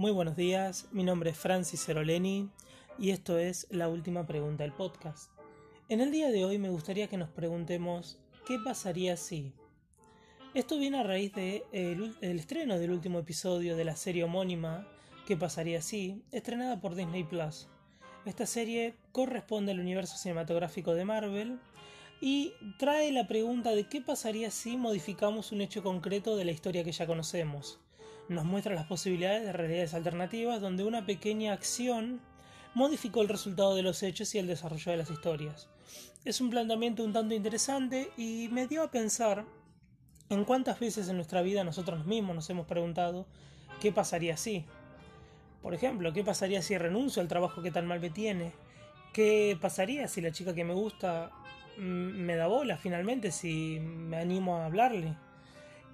Muy buenos días, mi nombre es Francis Ceroleni y esto es La Última Pregunta del podcast. En el día de hoy me gustaría que nos preguntemos ¿qué pasaría si? Esto viene a raíz del de el estreno del último episodio de la serie homónima ¿Qué pasaría si? estrenada por Disney Plus. Esta serie corresponde al universo cinematográfico de Marvel y trae la pregunta de qué pasaría si modificamos un hecho concreto de la historia que ya conocemos. Nos muestra las posibilidades de realidades alternativas donde una pequeña acción modificó el resultado de los hechos y el desarrollo de las historias. Es un planteamiento un tanto interesante y me dio a pensar en cuántas veces en nuestra vida nosotros mismos nos hemos preguntado qué pasaría si. Por ejemplo, ¿qué pasaría si renuncio al trabajo que tan mal me tiene? ¿Qué pasaría si la chica que me gusta mm, me da bola finalmente, si me animo a hablarle?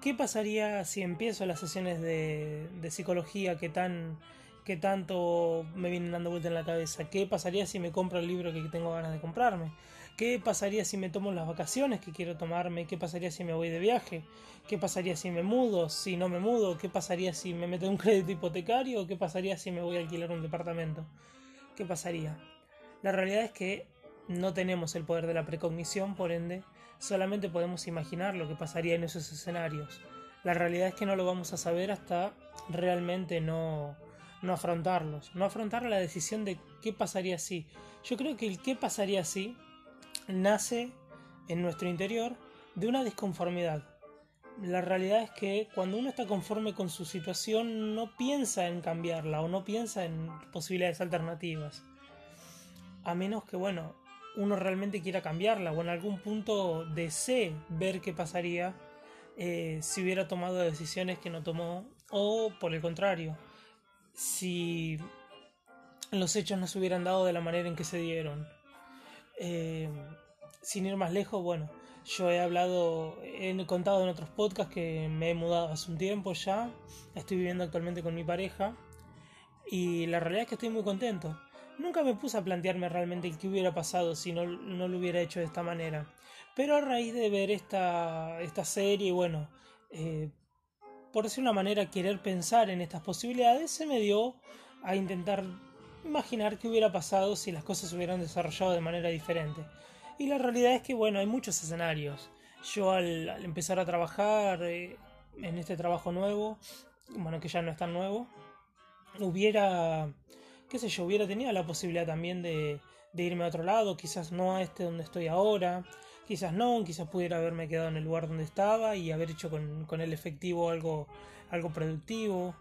¿Qué pasaría si empiezo las sesiones de, psicología que tan que tanto me vienen dando vuelta en la cabeza. ¿Qué pasaría si me compro el libro que tengo ganas de comprarme? ¿Qué pasaría si me tomo las vacaciones que quiero tomarme? ¿Qué pasaría si me voy de viaje? ¿Qué pasaría si me mudo? Si no me mudo, ¿qué pasaría si me meto en un crédito hipotecario? ¿Qué pasaría si me voy a alquilar un departamento? ¿Qué pasaría? La realidad es que no tenemos el poder de la precognición, por ende, solamente podemos imaginar lo que pasaría en esos escenarios. La realidad es que no lo vamos a saber hasta realmente no no afrontarlos, no afrontar la decisión de qué pasaría si. Yo creo que el qué pasaría si nace en nuestro interior de una disconformidad. La realidad es que cuando uno está conforme con su situación no piensa en cambiarla o no piensa en posibilidades alternativas. A menos que, bueno, uno realmente quiera cambiarla o en algún punto desee ver qué pasaría eh, si hubiera tomado decisiones que no tomó o por el contrario, si los hechos no se hubieran dado de la manera en que se dieron. Eh, sin ir más lejos, bueno, yo he hablado, he contado en otros podcasts que me he mudado hace un tiempo ya, estoy viviendo actualmente con mi pareja y la realidad es que estoy muy contento. Nunca me puse a plantearme realmente qué hubiera pasado si no, no lo hubiera hecho de esta manera. Pero a raíz de ver esta, esta serie, bueno, eh, por decir una manera, querer pensar en estas posibilidades, se me dio a intentar imaginar qué hubiera pasado si las cosas se hubieran desarrollado de manera diferente. Y la realidad es que, bueno, hay muchos escenarios. Yo al, empezar a trabajar eh, en este trabajo nuevo, bueno, que ya no es tan nuevo, hubiera, qué sé yo, hubiera tenido la posibilidad también de, irme a otro lado, quizás no a este donde estoy ahora, Quizás no, quizás pudiera haberme quedado en el lugar donde estaba y haber hecho con, el efectivo algo, algo productivo.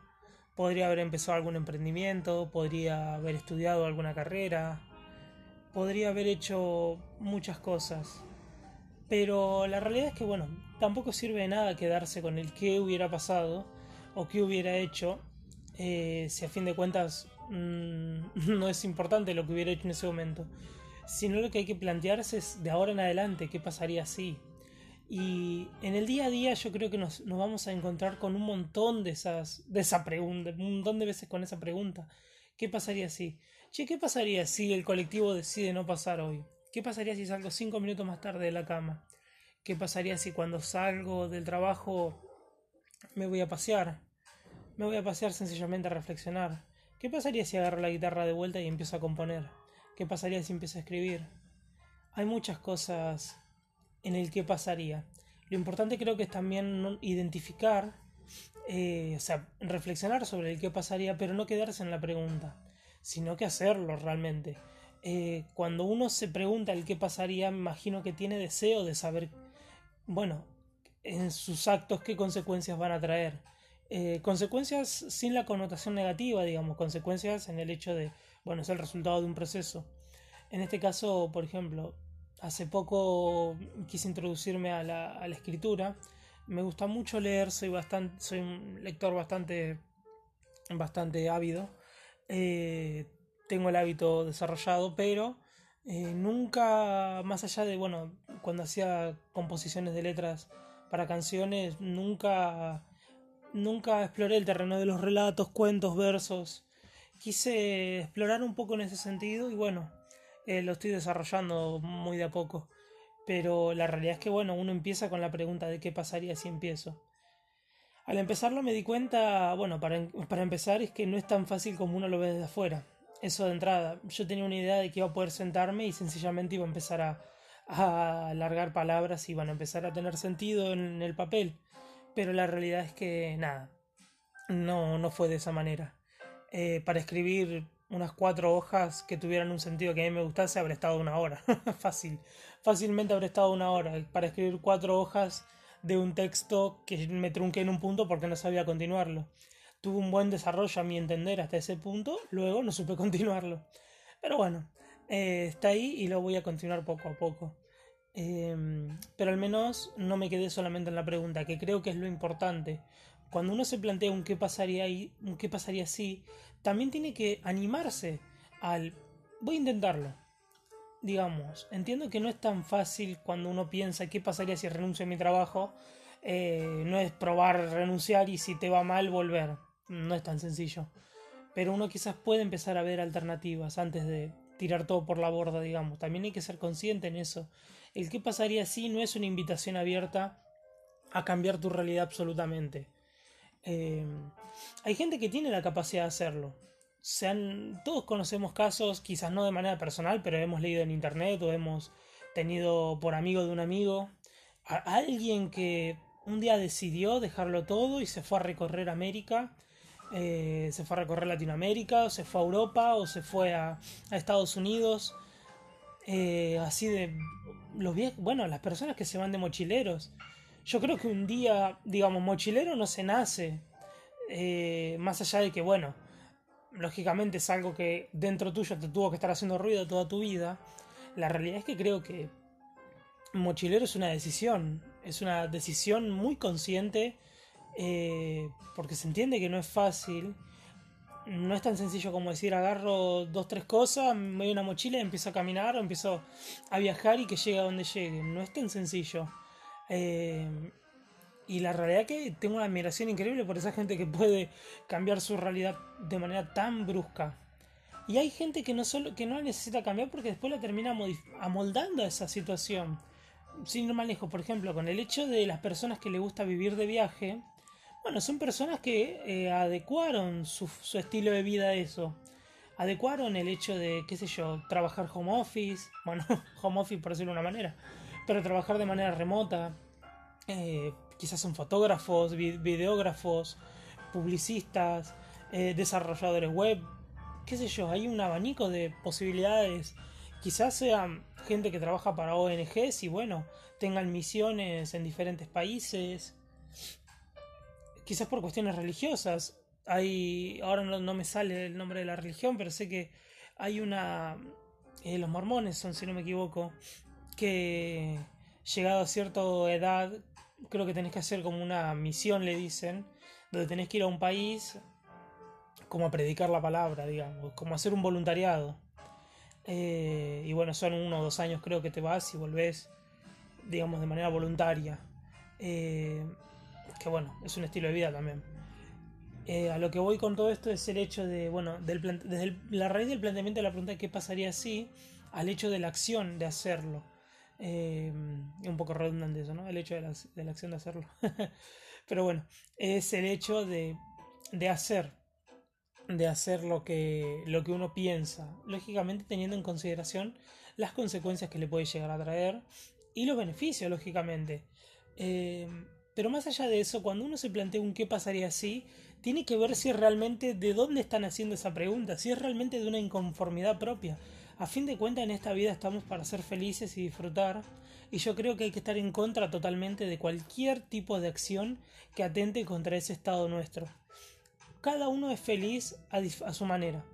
Podría haber empezado algún emprendimiento, podría haber estudiado alguna carrera, podría haber hecho muchas cosas. Pero la realidad es que, bueno, tampoco sirve de nada quedarse con el qué hubiera pasado o qué hubiera hecho, eh, si a fin de cuentas mm, no es importante lo que hubiera hecho en ese momento sino lo que hay que plantearse es de ahora en adelante qué pasaría si. Y en el día a día yo creo que nos, vamos a encontrar con un montón de esas, de esa pregunta, un montón de veces con esa pregunta. ¿Qué pasaría si? Che, ¿qué pasaría si el colectivo decide no pasar hoy? ¿Qué pasaría si salgo cinco minutos más tarde de la cama? ¿Qué pasaría si cuando salgo del trabajo me voy a pasear? Me voy a pasear sencillamente a reflexionar. ¿Qué pasaría si agarro la guitarra de vuelta y empiezo a componer? ¿Qué pasaría si empiezo a escribir? Hay muchas cosas en el que pasaría. Lo importante creo que es también identificar, eh, o sea, reflexionar sobre el qué pasaría, pero no quedarse en la pregunta, sino que hacerlo realmente. Eh, cuando uno se pregunta el qué pasaría, me imagino que tiene deseo de saber, bueno, en sus actos qué consecuencias van a traer. Eh, consecuencias sin la connotación negativa, digamos, consecuencias en el hecho de, bueno, es el resultado de un proceso. En este caso, por ejemplo, hace poco quise introducirme a la, escritura. Me gusta mucho leer, soy bastante, soy un lector bastante, bastante ávido. Eh, tengo el hábito desarrollado, pero eh, nunca, más allá de, bueno, cuando hacía composiciones de letras para canciones, nunca nunca exploré el terreno de los relatos, cuentos, versos. Quise explorar un poco en ese sentido y bueno, eh, lo estoy desarrollando muy de a poco. Pero la realidad es que bueno, uno empieza con la pregunta de qué pasaría si empiezo. Al empezarlo me di cuenta, bueno, para, para empezar es que no es tan fácil como uno lo ve desde afuera. Eso de entrada. Yo tenía una idea de que iba a poder sentarme y sencillamente iba a empezar a, a alargar palabras y van a empezar a tener sentido en el papel. Pero la realidad es que nada, no, no fue de esa manera. Eh, para escribir unas cuatro hojas que tuvieran un sentido que a mí me gustase, habré estado una hora. Fácil. Fácilmente habré estado una hora. Para escribir cuatro hojas de un texto que me trunqué en un punto porque no sabía continuarlo. Tuve un buen desarrollo a mi entender hasta ese punto, luego no supe continuarlo. Pero bueno, eh, está ahí y lo voy a continuar poco a poco. Em, pero al menos no me quedé solamente en la pregunta, que creo que es lo importante. Cuando uno se plantea un qué pasaría ahí, un qué pasaría si, también tiene que animarse al voy a intentarlo. Digamos, entiendo que no es tan fácil cuando uno piensa qué pasaría si renuncio a mi trabajo. Eh, no es probar renunciar y si te va mal volver. No es tan sencillo. Pero uno quizás puede empezar a ver alternativas antes de tirar todo por la borda, digamos. También hay que ser consciente en eso. El qué pasaría si no es una invitación abierta a cambiar tu realidad absolutamente. Eh, hay gente que tiene la capacidad de hacerlo. Sean, todos conocemos casos, quizás no de manera personal, pero hemos leído en internet o hemos tenido por amigo de un amigo a alguien que un día decidió dejarlo todo y se fue a recorrer América eh, se fue a recorrer Latinoamérica, o se fue a Europa, o se fue a, Estados Unidos. Eh, así de los viejos, bueno, las personas que se van de mochileros. Yo creo que un día, digamos, mochilero no se nace. Eh, más allá de que, bueno, lógicamente es algo que dentro tuyo te tuvo que estar haciendo ruido toda tu vida. La realidad es que creo que mochilero es una decisión. Es una decisión muy consciente eh, porque se entiende que no es fácil. No es tan sencillo como decir agarro dos, tres cosas, me doy una mochila y empiezo a caminar o empiezo a viajar y que llegue a donde llegue. No es tan sencillo. Eh, y la realidad es que tengo una admiración increíble por esa gente que puede cambiar su realidad de manera tan brusca. Y hay gente que no, solo, que no necesita cambiar porque después la termina amoldando a esa situación. Sin ir más lejos, por ejemplo, con el hecho de las personas que le gusta vivir de viaje, bueno, son personas que eh, adecuaron su, estilo de vida a eso. Adecuaron el hecho de, qué sé yo, trabajar home office. Bueno, home office por decirlo de una manera. Pero trabajar de manera remota. Eh, quizás son fotógrafos, videógrafos, publicistas, eh, desarrolladores web. Qué sé yo, hay un abanico de posibilidades. Quizás sean gente que trabaja para ONGs y bueno, tengan misiones en diferentes países quizás por cuestiones religiosas. Hay, ahora no, me sale el nombre de la religión, pero sé que hay una, eh, los mormones son, si no me equivoco, que llegado a cierta edad, creo que tenés que hacer como una misión, le dicen, donde tenés que ir a un país como a predicar la palabra, digamos, como a hacer un voluntariado. Eh, y bueno, son uno o dos años creo que te vas y volvés, digamos, de manera voluntaria. Eh, que bueno, es un estilo de vida también. Eh, a lo que voy con todo esto es el hecho de, bueno, del desde la raíz del planteamiento de la pregunta de qué pasaría si, al hecho de la acción de hacerlo. Eh, un poco redundante eso, ¿no? El hecho de la, acción de hacerlo. Pero bueno, es el hecho de, de hacer, de hacer lo que, lo que uno piensa, lógicamente teniendo en consideración las consecuencias que le puede llegar a traer y los beneficios, lógicamente. Eh, pero más allá de eso, cuando uno se plantea un qué pasaría si, tiene que ver si realmente de dónde están haciendo esa pregunta, si es realmente de una inconformidad propia. A fin de cuentas, en esta vida estamos para ser felices y disfrutar, y yo creo que hay que estar en contra totalmente de cualquier tipo de acción que atente contra ese estado nuestro. Cada uno es feliz a, a su manera.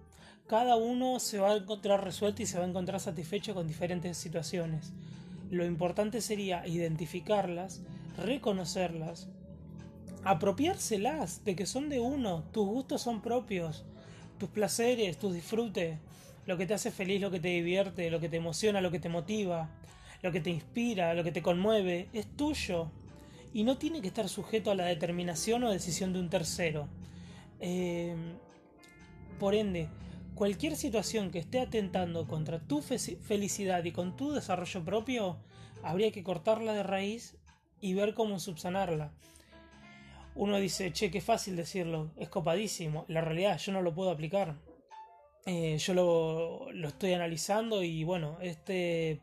Cada uno se va a encontrar resuelto y se va a encontrar satisfecho con diferentes situaciones. Lo importante sería identificarlas reconocerlas, apropiárselas de que son de uno, tus gustos son propios, tus placeres, tus disfrutes, lo que te hace feliz, lo que te divierte, lo que te emociona, lo que te motiva, lo que te inspira, lo que te conmueve, es tuyo y no tiene que estar sujeto a la determinación o decisión de un tercero. Eh, por ende, cualquier situación que esté atentando contra tu felicidad y con tu desarrollo propio, habría que cortarla de raíz y ver cómo subsanarla. uno dice, che, qué fácil decirlo, es copadísimo. La realidad, yo no lo puedo aplicar. Eh, yo lo, lo, estoy analizando y bueno, este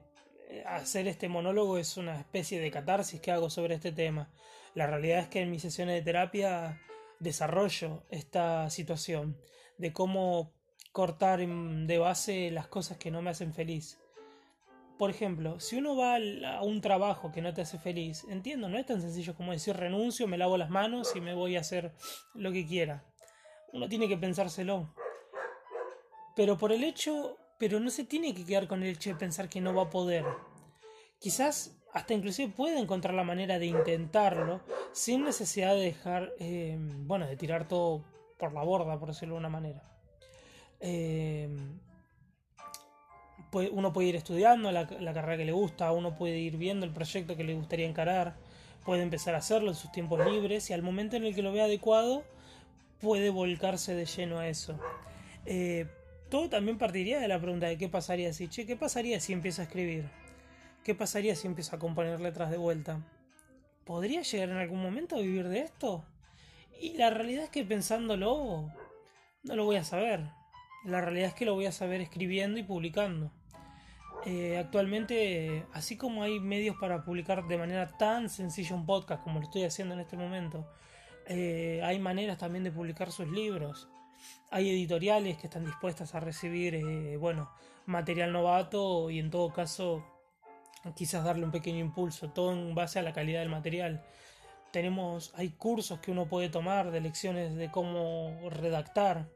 hacer este monólogo es una especie de catarsis que hago sobre este tema. La realidad es que en mis sesiones de terapia desarrollo esta situación de cómo cortar de base las cosas que no me hacen feliz. Por ejemplo, si uno va a un trabajo que no te hace feliz, entiendo, no es tan sencillo como decir renuncio, me lavo las manos y me voy a hacer lo que quiera. Uno tiene que pensárselo. Pero por el hecho, pero no se tiene que quedar con el hecho de pensar que no va a poder. Quizás hasta inclusive puede encontrar la manera de intentarlo sin necesidad de dejar, eh, bueno, de tirar todo por la borda, por decirlo de una manera. Eh, uno puede ir estudiando la, carrera que le gusta, uno puede ir viendo el proyecto que le gustaría encarar, puede empezar a hacerlo en sus tiempos libres y al momento en el que lo vea adecuado puede volcarse de lleno a eso. Eh, todo también partiría de la pregunta de qué pasaría si, che, ¿qué pasaría si empiezo a escribir? ¿Qué pasaría si empiezo a componer letras de vuelta? ¿Podría llegar en algún momento a vivir de esto? Y la realidad es que pensándolo, no lo voy a saber. La realidad es que lo voy a saber escribiendo y publicando. Eh, actualmente, así como hay medios para publicar de manera tan sencilla un podcast como lo estoy haciendo en este momento, eh, hay maneras también de publicar sus libros. Hay editoriales que están dispuestas a recibir, eh, bueno, material novato y en todo caso quizás darle un pequeño impulso, todo en base a la calidad del material. Tenemos, hay cursos que uno puede tomar de lecciones de cómo redactar,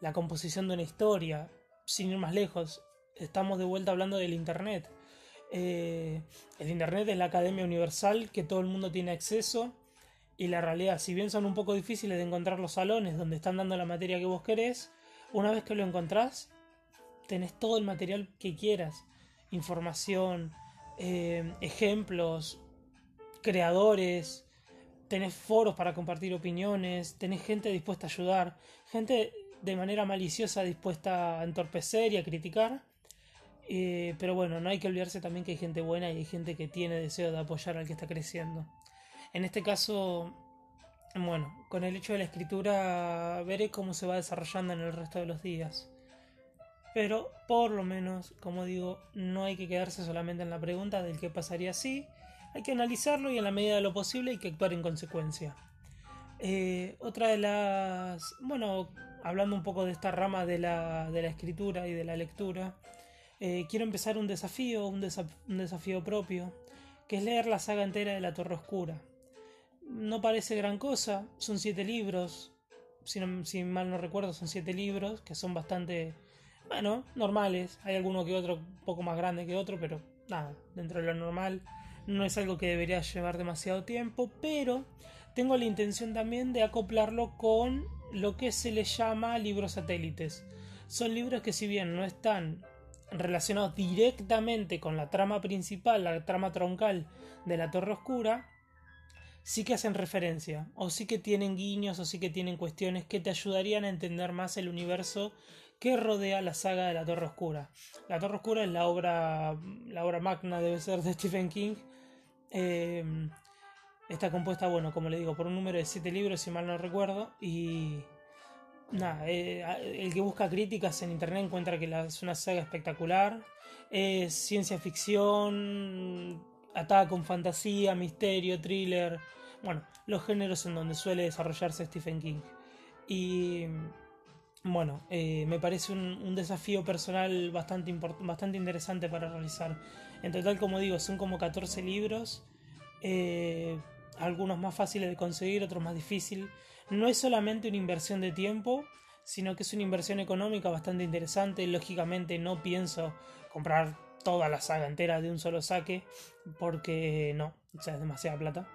la composición de una historia, sin ir más lejos, estamos de vuelta hablando del Internet. Eh, el Internet es la academia universal que todo el mundo tiene acceso y la realidad, si bien son un poco difíciles de encontrar los salones donde están dando la materia que vos querés, una vez que lo encontrás, tenés todo el material que quieras, información, eh, ejemplos, creadores, tenés foros para compartir opiniones, tenés gente dispuesta a ayudar, gente de manera maliciosa dispuesta a entorpecer y a criticar, eh, pero bueno, no hay que olvidarse también que hay gente buena y hay gente que tiene deseo de apoyar al que está creciendo. En este caso, bueno, con el hecho de la escritura veré cómo se va desarrollando en el resto de los días. Pero por lo menos, como digo, no hay que quedarse solamente en la pregunta del qué pasaría si, hay que analizarlo y en la medida de lo posible hay que actuar en consecuencia. Eh, otra de las, bueno, hablando un poco de esta rama de la, de la escritura y de la lectura, eh, quiero empezar un desafío, un, desafío propio, que es leer la saga entera de La Torre Oscura. No parece gran cosa, son siete libros, si, mal no recuerdo, son siete libros que son bastante, bueno, normales. Hay alguno que otro un poco más grande que otro, pero nada, dentro de lo normal. No es algo que debería llevar demasiado tiempo, pero tengo la intención también de acoplarlo con lo que se le llama libros satélites. Son libros que si bien no están relacionados directamente con la trama principal, la trama troncal de la Torre Oscura, sí que hacen referencia, o sí que tienen guiños, o sí que tienen cuestiones que te ayudarían a entender más el universo que rodea la saga de la Torre Oscura. La Torre Oscura es la obra, la obra magna, debe ser, de Stephen King. Eh, está compuesta, bueno, como le digo, por un número de siete libros, si mal no recuerdo, y nada, eh, el que busca críticas en internet encuentra que es una saga espectacular. Es ciencia ficción, ataca con fantasía, misterio, thriller. Bueno, los géneros en donde suele desarrollarse Stephen King. Y bueno, eh, me parece un, desafío personal bastante, bastante interesante para realizar. En total, como digo, son como 14 libros. Eh, algunos más fáciles de conseguir, otros más difíciles no es solamente una inversión de tiempo, sino que es una inversión económica bastante interesante. Lógicamente no pienso comprar toda la saga entera de un solo saque, porque no, o sea, es demasiada plata.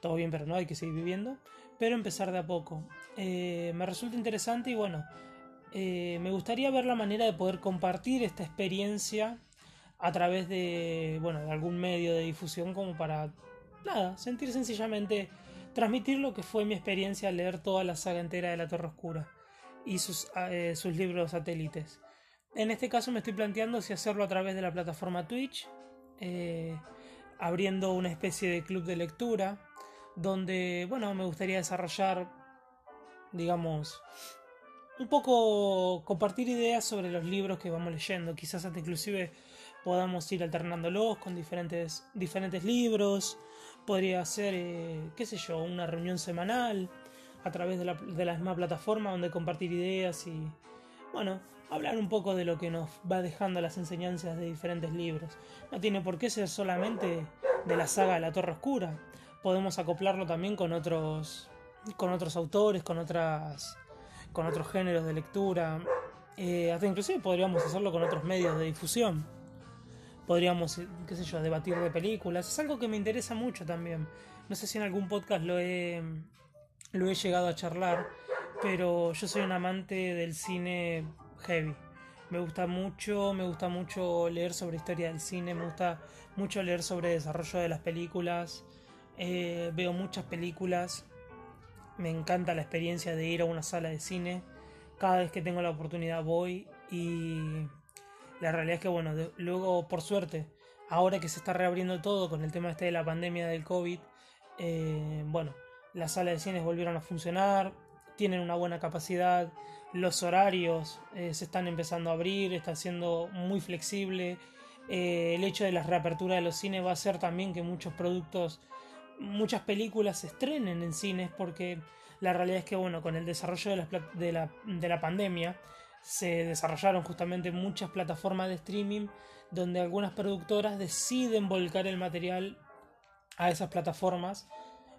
Todo bien, pero no, hay que seguir viviendo. Pero empezar de a poco. Eh, me resulta interesante y bueno, eh, me gustaría ver la manera de poder compartir esta experiencia a través de, bueno, de algún medio de difusión como para, nada, sentir sencillamente transmitir lo que fue mi experiencia al leer toda la saga entera de La Torre Oscura y sus, eh, sus libros satélites. En este caso me estoy planteando si hacerlo a través de la plataforma Twitch, eh, abriendo una especie de club de lectura, donde, bueno, me gustaría desarrollar, digamos, un poco compartir ideas sobre los libros que vamos leyendo. Quizás hasta inclusive podamos ir alternándolos con diferentes, diferentes libros. Podría ser, eh, qué sé yo, una reunión semanal a través de la, de la misma plataforma donde compartir ideas y, bueno, hablar un poco de lo que nos va dejando las enseñanzas de diferentes libros. No tiene por qué ser solamente de la saga de la Torre Oscura. Podemos acoplarlo también con otros con otros autores, con otras con otros géneros de lectura. Eh, hasta inclusive podríamos hacerlo con otros medios de difusión. Podríamos, qué sé yo, debatir de películas. Es algo que me interesa mucho también. No sé si en algún podcast lo he, lo he llegado a charlar, pero yo soy un amante del cine heavy. Me gusta mucho, me gusta mucho leer sobre historia del cine, me gusta mucho leer sobre desarrollo de las películas. Eh, veo muchas películas. Me encanta la experiencia de ir a una sala de cine. Cada vez que tengo la oportunidad voy y la realidad es que bueno, luego por suerte, ahora que se está reabriendo todo con el tema este de la pandemia del COVID, eh, bueno, las salas de cines volvieron a funcionar, tienen una buena capacidad, los horarios eh, se están empezando a abrir, está siendo muy flexible. Eh, el hecho de la reapertura de los cines va a hacer también que muchos productos, muchas películas se estrenen en cines porque la realidad es que bueno, con el desarrollo de la, de la, de la pandemia se desarrollaron justamente muchas plataformas de streaming donde algunas productoras deciden volcar el material a esas plataformas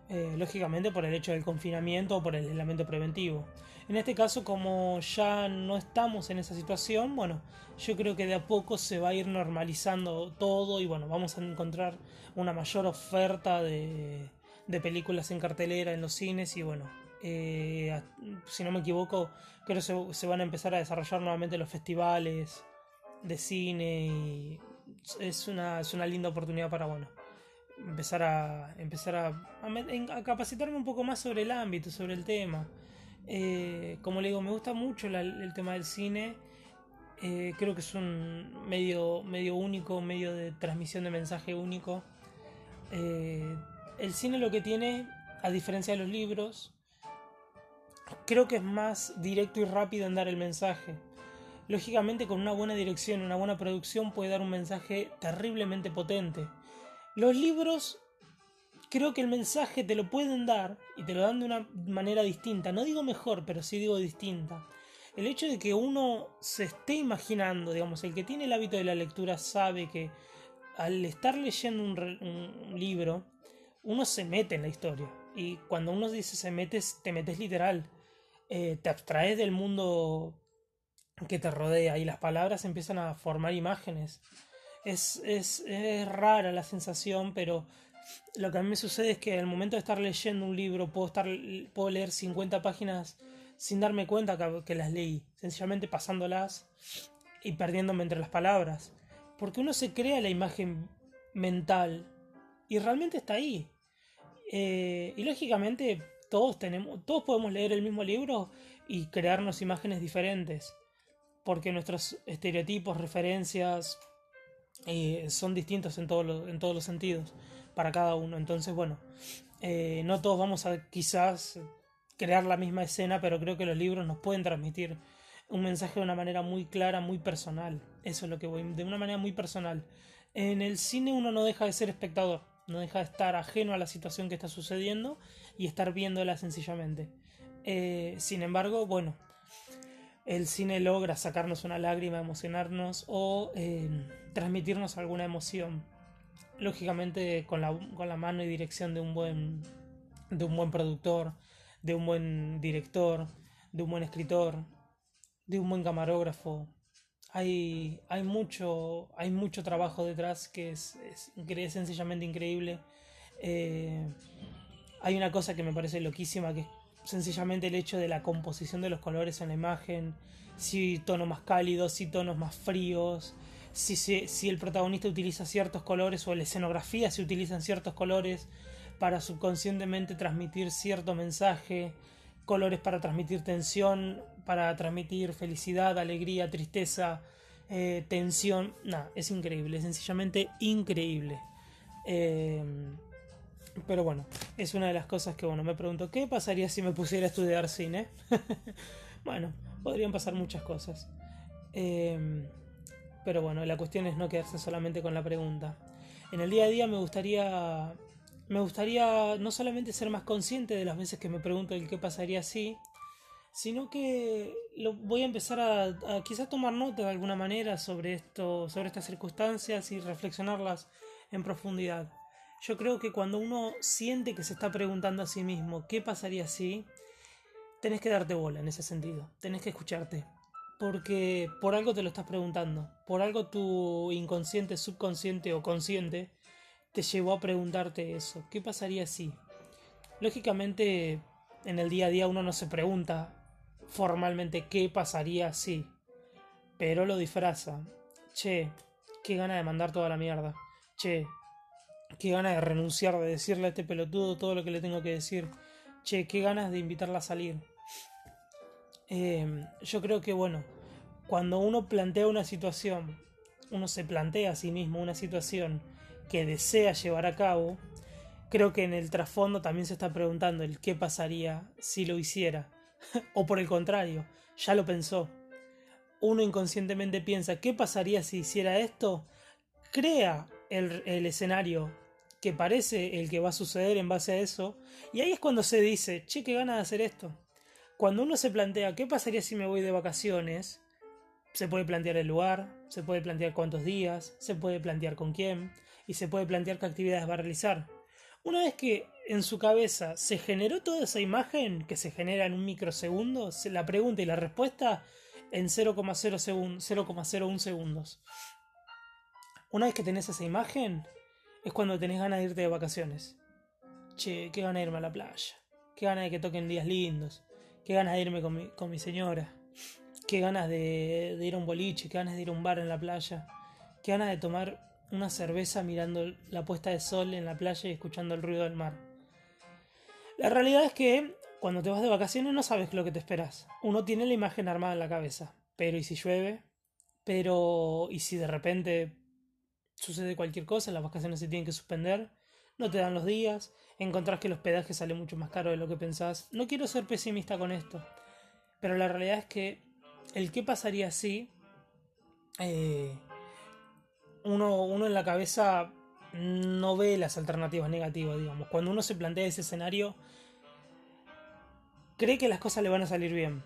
eh, lógicamente por el hecho del confinamiento o por el aislamiento preventivo. En este caso, como ya no estamos en esa situación, bueno, yo creo que de a poco se va a ir normalizando todo y bueno, vamos a encontrar una mayor oferta de, películas en cartelera en los cines y bueno, eh, si no me equivoco, creo que se, van a empezar a desarrollar nuevamente los festivales de cine y es una, es una linda oportunidad para, bueno, empezar a empezar a, capacitarme un poco más sobre el ámbito, sobre el tema. Eh, como le digo, me gusta mucho el tema del cine. Eh, creo que es un medio, medio único, medio de transmisión de mensaje único. Eh, el cine lo que tiene, a diferencia de los libros, creo que es más directo y rápido en dar el mensaje. Lógicamente con una buena dirección, una buena producción puede dar un mensaje terriblemente potente los libros, creo que el mensaje te lo pueden dar y te lo dan de una manera distinta. No digo mejor, pero sí digo distinta. El hecho de que uno se esté imaginando, digamos, el que tiene el hábito de la lectura sabe que al estar leyendo un, libro, uno se mete en la historia. Y cuando uno dice se mete, te metes literal. Eh, te abstraes del mundo que te rodea y las palabras empiezan a formar imágenes es, es, es rara la sensación, pero lo que a mí me sucede es que al momento de estar leyendo un libro puedo, estar, puedo leer 50 páginas sin darme cuenta que, las leí, sencillamente pasándolas y perdiéndome entre las palabras. Porque uno se crea la imagen mental y realmente está ahí. Eh, y lógicamente todos tenemos, todos podemos leer el mismo libro y crearnos imágenes diferentes. Porque nuestros estereotipos, referencias, son distintos en, en todos los sentidos para cada uno. Entonces, bueno, eh, no todos vamos a quizás crear la misma escena, pero creo que los libros nos pueden transmitir un mensaje de una manera muy clara, muy personal. Eso es lo que voy, de una manera muy personal. En el cine uno no deja de ser espectador, no deja de estar ajeno a la situación que está sucediendo y estar viéndola sencillamente. Eh, sin embargo, bueno, el cine logra sacarnos una lágrima, emocionarnos o eh, transmitirnos alguna emoción. Lógicamente con la, con la mano y dirección de un buen de un buen productor, de un buen director, de un buen escritor, de un buen camarógrafo. Hay, hay, mucho, hay mucho trabajo detrás que es, es, sencillamente increíble. Eh, hay una cosa que me parece loquísima que es sencillamente el hecho de la composición de los colores en la imagen, si tonos más cálidos, si tonos más fríos, si, si, el protagonista utiliza ciertos colores o la escenografía se utilizan ciertos colores para subconscientemente transmitir cierto mensaje, colores para transmitir tensión, para transmitir felicidad, alegría, tristeza, eh, tensión. Nada, es increíble, sencillamente increíble. Eh, Pero bueno, es una de las cosas que bueno, me pregunto, ¿qué pasaría si me pusiera a estudiar cine? bueno, podrían pasar muchas cosas. Em, pero bueno, la cuestión es no quedarse solamente con la pregunta. En el día a día me gustaría me gustaría no solamente ser más consciente de las veces que me pregunto el qué pasaría si, sino que lo, voy a empezar a, a quizás tomar nota de alguna manera sobre esto, sobre estas circunstancias y reflexionarlas en profundidad. Yo creo que cuando uno siente que se está preguntando a sí mismo qué pasaría si, tenés que darte bola en ese sentido, tenés que escucharte, porque por algo te lo estás preguntando, por algo tu inconsciente, subconsciente o consciente te llevó a preguntarte eso, ¿qué pasaría si? Lógicamente, en el día a día uno no se pregunta formalmente qué pasaría si, pero lo disfraza. Che, qué gana de mandar toda la mierda. Che, qué ganas de renunciar, de decirle a este pelotudo todo lo que le tengo que decir. Che, qué ganas de invitarla a salir. Em, yo creo que, bueno, cuando uno plantea una situación, uno se plantea a sí mismo una situación que desea llevar a cabo, creo que en el trasfondo también se está preguntando el qué pasaría si lo hiciera. o por el contrario, ya lo pensó. Uno inconscientemente piensa, ¿qué pasaría si hiciera esto? Crea el, escenario que parece el que va a suceder en base a eso, y ahí es cuando se dice, che, qué gana de hacer esto. Cuando uno se plantea, ¿qué pasaría si me voy de vacaciones? Se puede plantear el lugar, se puede plantear cuántos días, se puede plantear con quién, y se puede plantear qué actividades va a realizar. Una vez que en su cabeza se generó toda esa imagen que se genera en un microsegundo, la pregunta y la respuesta en 0,01 segundos. Una vez que tenés esa imagen, es cuando tenés ganas de irte de vacaciones. Che, qué ganas de irme a la playa. Qué ganas de que toquen días lindos. Qué ganas de irme con mi, señora. Qué ganas de, ir a un boliche. Qué ganas de ir a un bar en la playa. Qué ganas de tomar una cerveza mirando la puesta de sol en la playa y escuchando el ruido del mar. La realidad es que cuando te vas de vacaciones no sabes lo que te esperas. Uno tiene la imagen armada en la cabeza. Pero ¿y si llueve? Pero ¿y si de repente sucede cualquier cosa, las vacaciones se tienen que suspender, no te dan los días, encontrás que el hospedaje sale mucho más caro de lo que pensás. No quiero ser pesimista con esto, pero la realidad es que el qué pasaría si eh, uno, uno en la cabeza no ve las alternativas negativas, digamos. Cuando uno se plantea ese escenario, cree que las cosas le van a salir bien.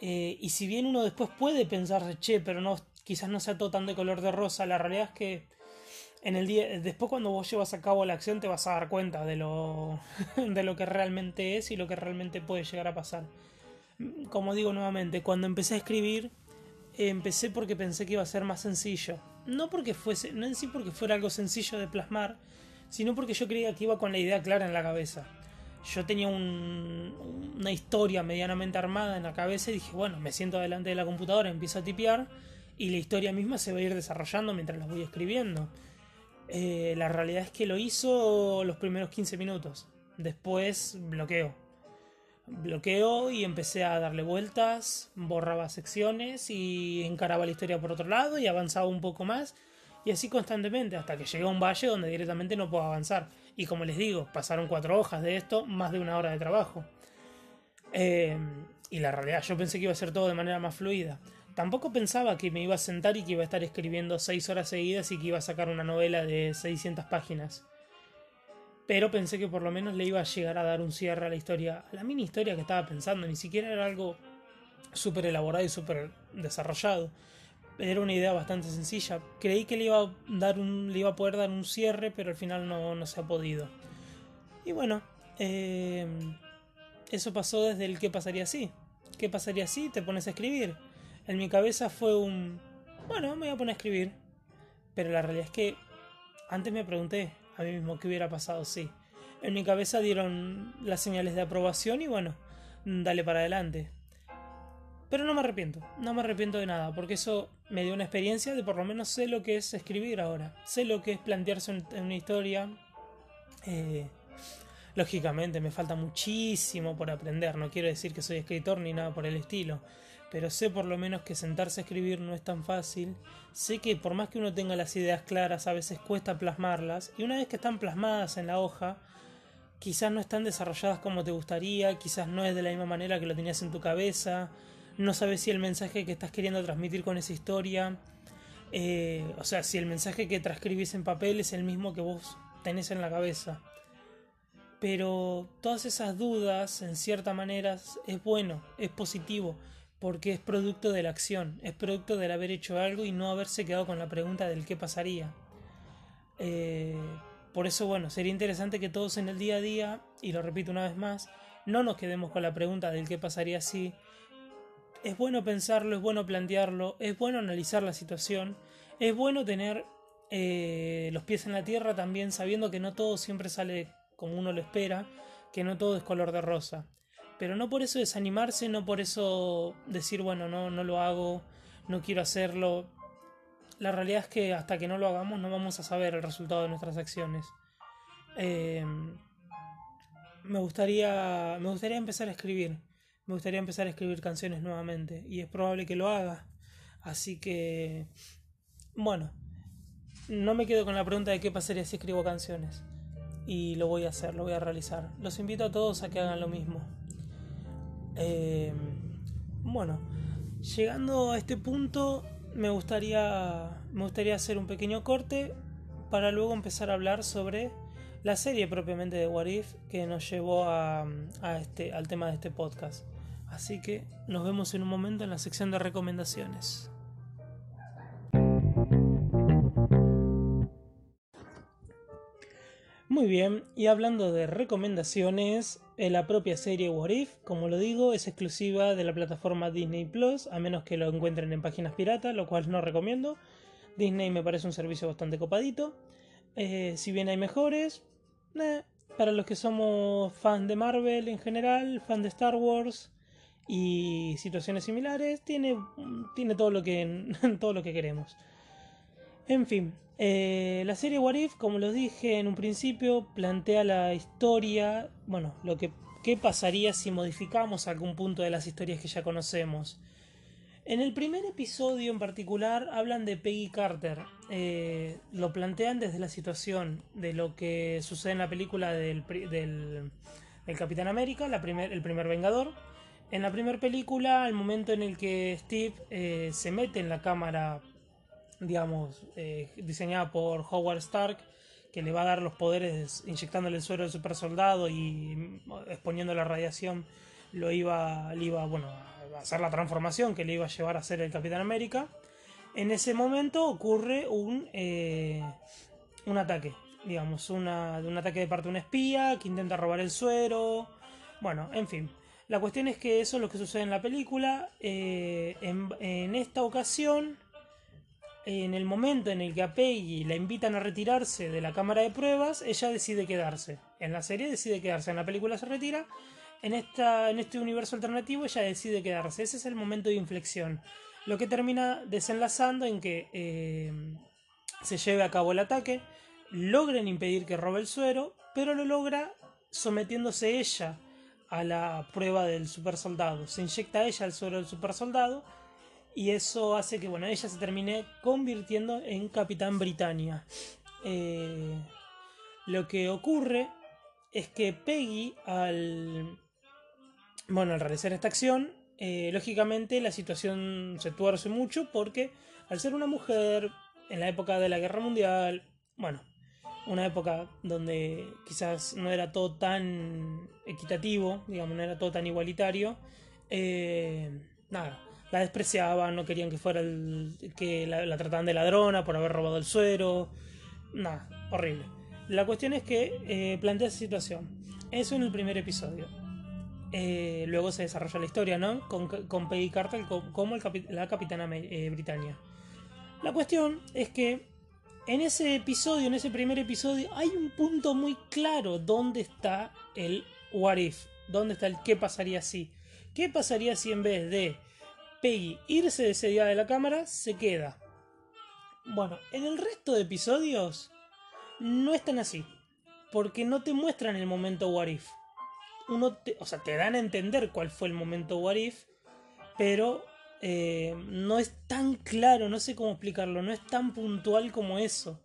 Eh, y si bien uno después puede pensar, che, pero no, quizás no sea todo tan de color de rosa, la realidad es que en el día, después cuando vos llevas a cabo la acción te vas a dar cuenta de lo, de lo que realmente es y lo que realmente puede llegar a pasar. Como digo nuevamente, cuando empecé a escribir, empecé porque pensé que iba a ser más sencillo. No porque fuese, no en sí porque fuera algo sencillo de plasmar, sino porque yo creía que iba con la idea clara en la cabeza. Yo tenía una historia medianamente armada en la cabeza y dije, bueno, me siento delante de la computadora, empiezo a tipear y la historia misma se va a ir desarrollando mientras la voy escribiendo. Eh, la realidad es que lo hizo los primeros 15 minutos. Después bloqueo. Bloqueo y empecé a darle vueltas, borraba secciones y encaraba la historia por otro lado y avanzaba un poco más. Y así constantemente, hasta que llegué a un valle donde directamente no puedo avanzar. Y como les digo, pasaron cuatro hojas de esto, más de una hora de trabajo. Eh, y la realidad, yo pensé que iba a ser todo de manera más fluida. Tampoco pensaba que me iba a sentar y que iba a estar escribiendo seis horas seguidas y que iba a sacar una novela de 600 páginas. Pero pensé que por lo menos le iba a llegar a dar un cierre a la historia, a la mini historia que estaba pensando. Ni siquiera era algo súper elaborado y súper desarrollado. Era una idea bastante sencilla. Creí que le iba, a dar un, le iba a poder dar un cierre, pero al final no, no se ha podido. Y bueno, eh, eso pasó desde el qué pasaría si. ¿Qué pasaría si te pones a escribir? En mi cabeza fue un... Bueno, me voy a poner a escribir. Pero la realidad es que antes me pregunté a mí mismo qué hubiera pasado si. En mi cabeza dieron las señales de aprobación y bueno, dale para adelante. Pero no me arrepiento, no me arrepiento de nada, porque eso me dio una experiencia de por lo menos sé lo que es escribir ahora. Sé lo que es plantearse una historia. Eh, lógicamente me falta muchísimo por aprender, no quiero decir que soy escritor ni nada por el estilo pero sé por lo menos que sentarse a escribir no es tan fácil. Sé que por más que uno tenga las ideas claras, a veces cuesta plasmarlas, y una vez que están plasmadas en la hoja, quizás no están desarrolladas como te gustaría, quizás no es de la misma manera que lo tenías en tu cabeza, no sabes si el mensaje que estás queriendo transmitir con esa historia, eh, o sea, si el mensaje que transcribís en papel es el mismo que vos tenés en la cabeza. Pero todas esas dudas, en cierta manera, es bueno, es positivo, porque es producto de la acción, es producto del haber hecho algo y no haberse quedado con la pregunta del qué pasaría. Eh, por eso, bueno, sería interesante que todos en el día a día, y lo repito una vez más, no nos quedemos con la pregunta del qué pasaría si. Es bueno pensarlo, es bueno plantearlo, es bueno analizar la situación, es bueno tener eh, los pies en la tierra también sabiendo que no todo siempre sale como uno lo espera, que no todo es color de rosa. Pero no por eso desanimarse, no por eso decir, bueno, no, no lo hago, no quiero hacerlo. La realidad es que hasta que no lo hagamos no vamos a saber el resultado de nuestras acciones. Eh, me gustaría, me gustaría empezar a escribir. Me gustaría empezar a escribir canciones nuevamente. Y es probable que lo haga. Así que, bueno, no me quedo con la pregunta de qué pasaría si escribo canciones. Y lo voy a hacer, lo voy a realizar. Los invito a todos a que hagan lo mismo. Eh, bueno, llegando a este punto, me gustaría, me gustaría hacer un pequeño corte para luego empezar a hablar sobre la serie propiamente de What If que nos llevó a, este, al tema de este podcast. Así que nos vemos en un momento en la sección de recomendaciones. Muy bien, y hablando de recomendaciones, la propia serie What If, como lo digo, es exclusiva de la plataforma Disney Plus, a menos que lo encuentren en páginas piratas, lo cual no recomiendo. Disney me parece un servicio bastante copadito. Eh, si bien hay mejores, para los que somos fans de Marvel en general, fan de Star Wars y situaciones similares, tiene, tiene todo, lo que, todo lo que queremos. En fin, eh, la serie What If, como lo dije en un principio, plantea la historia, bueno, lo que qué pasaría si modificamos algún punto de las historias que ya conocemos. En el primer episodio en particular hablan de Peggy Carter. Eh, lo plantean desde la situación de lo que sucede en la película del, Capitán América, el primer Vengador. En la primera película, el momento en el que Steve eh, se mete en la cámara digamos, eh, diseñada por Howard Stark, que le va a dar los poderes inyectándole el suero del super soldado y exponiendo la radiación, lo iba, le iba bueno, a hacer la transformación que le iba a llevar a ser el Capitán América. En ese momento ocurre un, eh, un ataque, digamos, una, un ataque de parte de un espía que intenta robar el suero. Bueno, en fin. La cuestión es que eso es lo que sucede en la película. Eh, en esta ocasión, en el momento en el que a Peggy la invitan a retirarse de la cámara de pruebas, ella decide quedarse. En la serie decide quedarse, en la película se retira. En, esta, en este universo alternativo ella decide quedarse. Ese es el momento de inflexión. Lo que termina desenlazando en que eh, se lleve a cabo el ataque, logren impedir que robe el suero, pero lo logra sometiéndose ella a la prueba del super soldado. Se inyecta ella el suero del super soldado y eso hace que bueno, ella se termine convirtiendo en Capitán Britannia. Eh, lo que ocurre es que Peggy al bueno al realizar esta acción eh, lógicamente la situación se tuerce mucho porque al ser una mujer en la época de la guerra mundial bueno una época donde quizás no era todo tan equitativo digamos no era todo tan igualitario eh, nada la despreciaban, no querían que fuera el. que la, trataban de ladrona por haber robado el suero. Nada, horrible. La cuestión es que eh, plantea esa situación. Eso en el primer episodio. Eh, luego se desarrolla la historia, ¿no? Con, con Peggy Carter como la capitana eh, Britannia. La cuestión es que en ese episodio, en ese primer episodio, hay un punto muy claro donde está el what if. ¿Dónde está el qué pasaría si? ¿Qué pasaría si en vez de Peggy irse de ese día de la cámara, se queda. Bueno, en el resto de episodios no es tan así. Porque no te muestran el momento what if. Uno o sea, te dan a entender cuál fue el momento what if. Pero eh, no es tan claro, no sé cómo explicarlo, no es tan puntual como eso.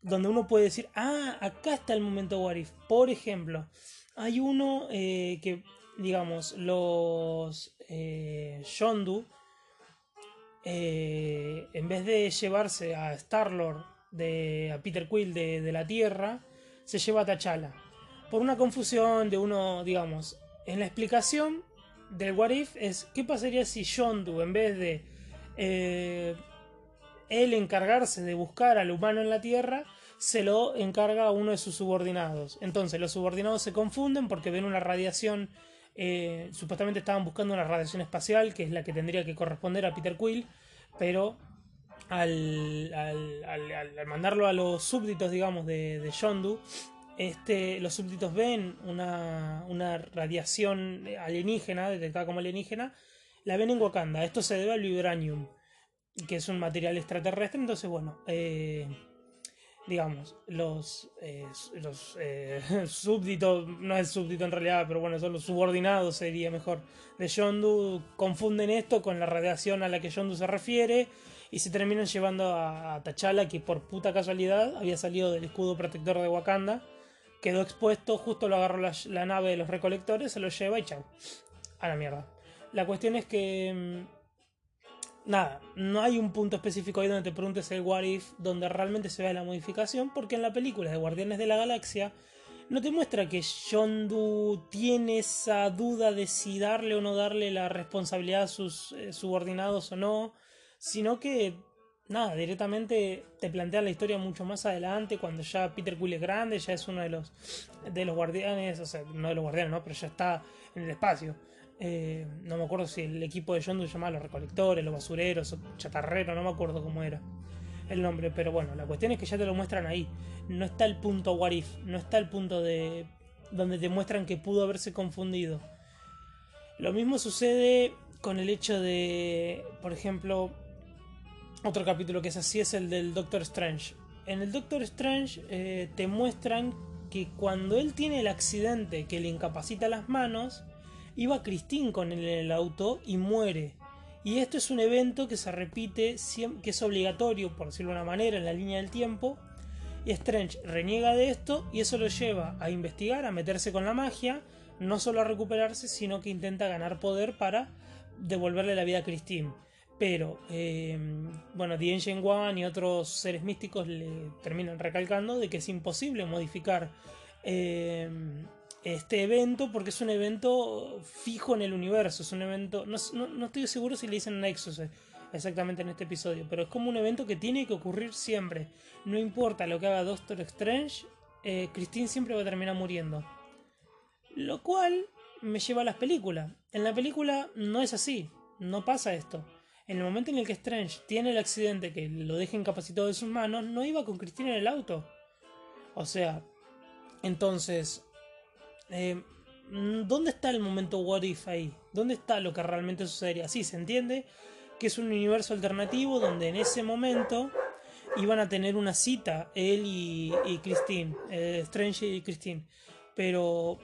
donde uno puede decir, ah, acá está el momento What If. Por ejemplo, hay uno eh, que, digamos, los eh, Yondu, eh, en vez de llevarse a Star-Lord, de, a Peter Quill de, de, la Tierra, se lleva a T'Challa. Por una confusión de uno, digamos, en la explicación del What If es, ¿qué pasaría si Yondu, en vez de eh, él encargarse de buscar al humano en la Tierra, se lo encarga a uno de sus subordinados. Entonces los subordinados se confunden porque ven una radiación, eh, supuestamente estaban buscando una radiación espacial, que es la que tendría que corresponder a Peter Quill, pero al, al, mandarlo a los súbditos, digamos, de, de Yondu, este, los súbditos ven una, una radiación alienígena, detectada como alienígena, la ven en Wakanda. Esto se debe al vibranium, que es un material extraterrestre. Entonces, bueno, eh, digamos, los, eh, los eh, súbditos, no es súbdito en realidad, pero bueno, son los subordinados, sería mejor, de Yondu, confunden esto con la radiación a la que Yondu se refiere y se terminan llevando a, a T'Challa, que por puta casualidad había salido del escudo protector de Wakanda. Quedó expuesto, justo lo agarró la, la nave de los recolectores, se lo lleva y chao. A la mierda. La cuestión es que mm, nada, no hay un punto específico ahí donde te preguntes el what if, donde realmente se vea la modificación, porque en la película de Guardianes de la Galaxia no te muestra que Yondu tiene esa duda de si darle o no darle la responsabilidad a sus eh, subordinados o no, sino que nada, directamente te plantea la historia mucho más adelante, cuando ya Peter Quill es grande, ya es uno de los de los guardianes, o sea, no de los guardianes, ¿no? pero ya está en el espacio. Eh, no me acuerdo si el equipo de Yondu se llamaba los recolectores, los basureros, chatarreros, no me acuerdo cómo era el nombre, pero bueno, la cuestión es que ya te lo muestran ahí. No está el punto what no está el punto de donde te muestran que pudo haberse confundido. Lo mismo sucede con el hecho de, por ejemplo, otro capítulo que es así es el del Doctor Strange. En el Doctor Strange eh, te muestran que cuando él tiene el accidente que le incapacita las manos, iba Christine con él en el auto y muere. Y esto es un evento que se repite, que es obligatorio, por decirlo de una manera, en la línea del tiempo. Y Strange reniega de esto y eso lo lleva a investigar, a meterse con la magia, no solo a recuperarse, sino que intenta ganar poder para devolverle la vida a Christine. Pero, eh, bueno, The Ancient One y otros seres místicos le terminan recalcando de que es imposible modificar eh, este evento porque es un evento fijo en el universo, es un evento, no, no, estoy seguro si le dicen Nexus exactamente en este episodio, pero es como un evento que tiene que ocurrir siempre, no importa lo que haga Doctor Strange, eh, Christine siempre va a terminar muriendo. Lo cual me lleva a las películas. En la película no es así, no pasa esto. En el momento en el que Strange tiene el accidente que lo deja incapacitado de sus manos, no iba con Christine en el auto. O sea, entonces, eh, ¿dónde está el momento what if ahí? ¿Dónde está lo que realmente sucedería? Sí, se entiende que es un universo alternativo donde en ese momento iban a tener una cita él y, Christine, eh, Strange y Christine. Pero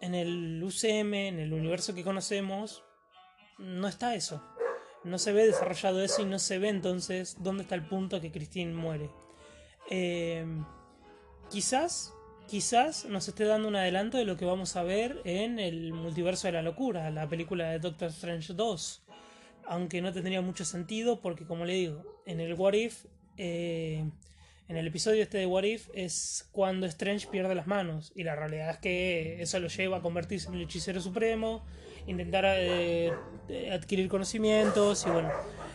en el UCM, en el universo que conocemos, no está eso. No se ve desarrollado eso y no se ve entonces dónde está el punto que Christine muere. Eh, quizás quizás nos esté dando un adelanto de lo que vamos a ver en el multiverso de la locura, la película de Doctor Strange 2. Aunque no tendría mucho sentido porque, como le digo, en el What If, eh, en el episodio este de What If, es cuando Strange pierde las manos. Y la realidad es que eso lo lleva a convertirse en el hechicero supremo, intentar eh, adquirir conocimientos y bueno,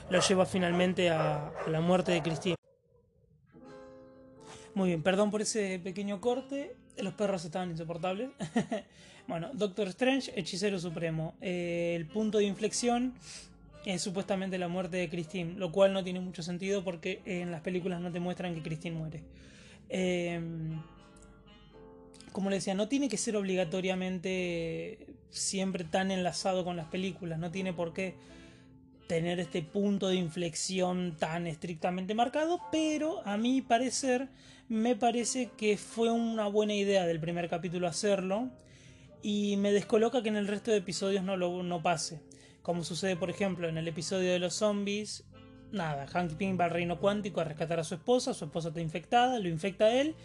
lo lleva finalmente a, a la muerte de Christine. Muy bien, perdón por ese pequeño corte. Los perros estaban insoportables. bueno, Doctor Strange, hechicero supremo. Eh, el punto de inflexión es supuestamente la muerte de Christine, lo cual no tiene mucho sentido porque en las películas no te muestran que Christine muere. Em, como le decía, no tiene que ser obligatoriamente siempre tan enlazado con las películas, no tiene por qué tener este punto de inflexión tan estrictamente marcado, pero a mi parecer me parece que fue una buena idea del primer capítulo hacerlo y me descoloca que en el resto de episodios no lo no pase. Como sucede, por ejemplo, en el episodio de los zombies, nada, Hank Pym va al reino cuántico a rescatar a su esposa, su esposa está infectada, lo infecta a él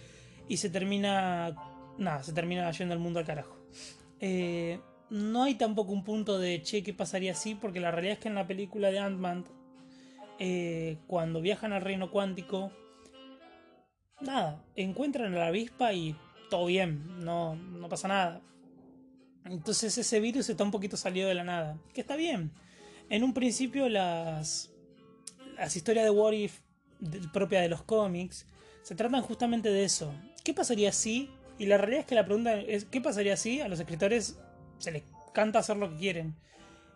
y se termina, nada, se termina yendo el mundo al carajo. Eh, no hay tampoco un punto de, che, ¿qué pasaría así? Porque la realidad es que en la película de Ant-Man, eh, cuando viajan al reino cuántico, nada, encuentran a la avispa y todo bien, no, no pasa nada. Entonces ese virus está un poquito salido de la nada, que está bien. En un principio las, las historias de What If propia de los cómics se tratan justamente de eso. ¿Qué pasaría si? Y la realidad es que la pregunta es ¿qué pasaría si a los escritores se les canta hacer lo que quieren?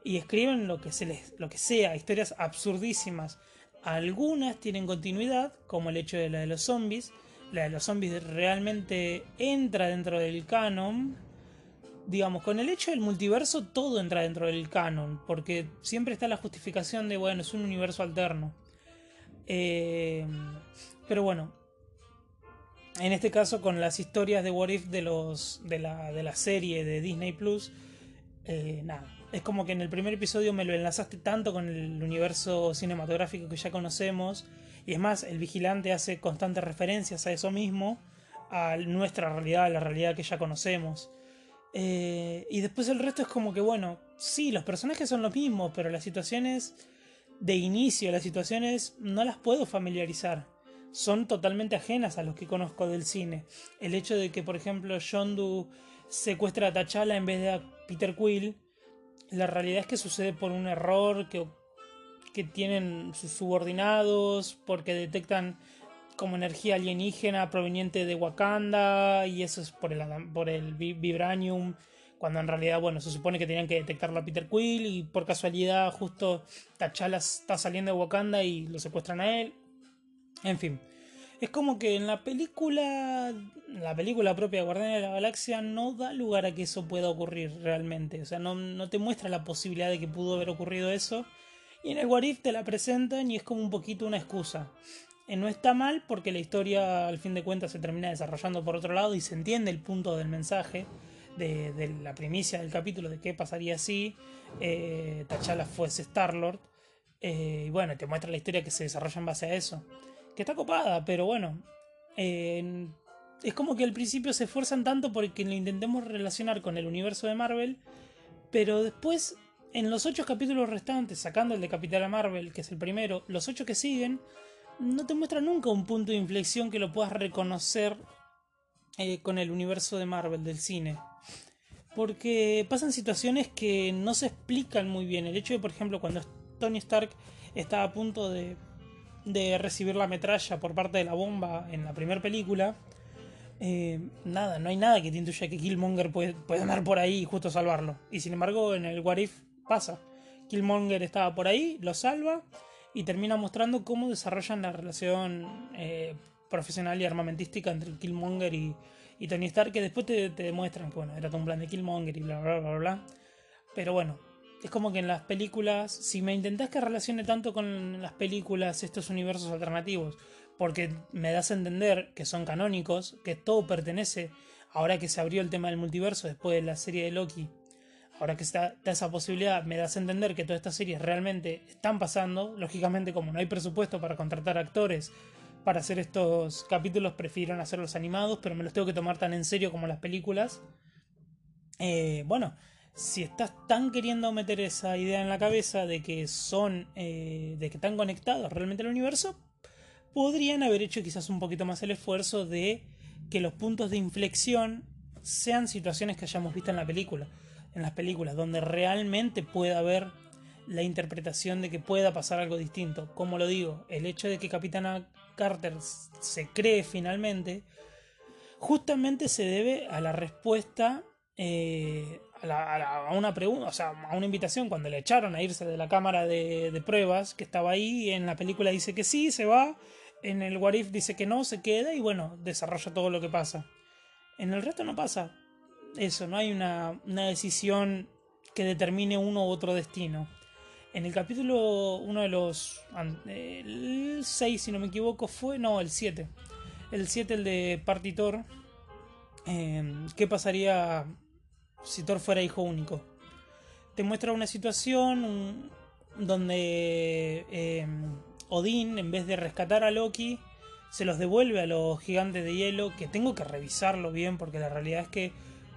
Y escriben lo que, se les, lo que sea, historias absurdísimas. Algunas tienen continuidad, como el hecho de la de los zombies. La de los zombies realmente entra dentro del canon, digamos, con el hecho del multiverso todo entra dentro del canon, porque siempre está la justificación de, bueno, es un universo alterno. Eh, pero bueno, en este caso con las historias de What If de, los, de, la, de la serie de Disney Plus, eh, nada, es como que en el primer episodio me lo enlazaste tanto con el universo cinematográfico que ya conocemos, y es más, el vigilante hace constantes referencias a eso mismo, a nuestra realidad, a la realidad que ya conocemos. Eh, y después el resto es como que, bueno, sí, los personajes son los mismos, pero las situaciones de inicio, las situaciones no las puedo familiarizar. Son totalmente ajenas a los que conozco del cine. El hecho de que, por ejemplo, Yondu secuestra a T'Challa en vez de a Peter Quill, la realidad es que sucede por un error que, que tienen sus subordinados, porque detectan como energía alienígena proveniente de Wakanda y eso es por el, por el vibranium cuando en realidad, bueno, se supone que tenían que detectarlo a Peter Quill y por casualidad justo T'Challa está saliendo de Wakanda y lo secuestran a él. En fin, es como que en la película, la película propia de Guardianes de la Galaxia no da lugar a que eso pueda ocurrir realmente, o sea, no, te muestra la posibilidad de que pudo haber ocurrido eso. Y en el What te la presentan y es como un poquito una excusa. Eh, no está mal porque la historia al fin de cuentas se termina desarrollando por otro lado y se entiende el punto del mensaje de, la primicia del capítulo de qué pasaría si eh, T'Challa fuese Star-Lord. Eh, y bueno, te muestra la historia que se desarrolla en base a eso. Que está copada, pero bueno. es como que al principio se esfuerzan tanto porque lo intentemos relacionar con el universo de Marvel. Pero después, en los ocho capítulos restantes, sacando el de Capitana Marvel, que es el primero, los ocho que siguen, no te muestra nunca un punto de inflexión que lo puedas reconocer eh, con el universo de Marvel del cine. Porque pasan situaciones que no se explican muy bien. El hecho de, por ejemplo, cuando Tony Stark está a punto de, de recibir la metralla por parte de la bomba en la primera película, eh, nada, no hay nada que te intuya que Killmonger puede, andar por ahí y justo salvarlo. Y sin embargo, en el What If pasa. Killmonger estaba por ahí, lo salva y termina mostrando cómo desarrollan la relación eh, profesional y armamentística entre Killmonger y, y Tony Stark, que después te, demuestran que bueno, era todo un plan de Killmonger y bla bla bla bla. Pero bueno, es como que en las películas, si me intentás que relacione tanto con las películas estos universos alternativos, porque me das a entender que son canónicos, que todo pertenece, ahora que se abrió el tema del multiverso después de la serie de Loki, ahora que está, da esa posibilidad, me das a entender que todas estas series realmente están pasando. Lógicamente, como no hay presupuesto para contratar actores para hacer estos capítulos, prefieren hacerlos animados, pero me los tengo que tomar tan en serio como las películas. Eh, bueno, si estás tan queriendo meter esa idea en la cabeza de que son, eh, de que están conectados realmente al universo, podrían haber hecho quizás un poquito más el esfuerzo de que los puntos de inflexión sean situaciones que hayamos visto en la película en las películas, donde realmente pueda haber la interpretación de que pueda pasar algo distinto. Como lo digo, el hecho de que Capitana Carter se cree finalmente, justamente se debe a la respuesta eh, a, una pregunta, o sea, a una invitación cuando le echaron a irse de la cámara de, pruebas que estaba ahí. En la película dice que sí, se va. En el Warif dice que no, se queda y bueno, desarrolla todo lo que pasa. En el resto no pasa eso, no hay una, decisión que determine uno u otro destino. En el capítulo, uno de los. El 6, si no me equivoco, fue. No, el 7. El 7, el de Partitor. Em, ¿Qué pasaría si Thor fuera hijo único? Te muestra una situación donde. Em, Odín, en vez de rescatar a Loki, se los devuelve a los gigantes de hielo, que tengo que revisarlo bien porque la realidad es que,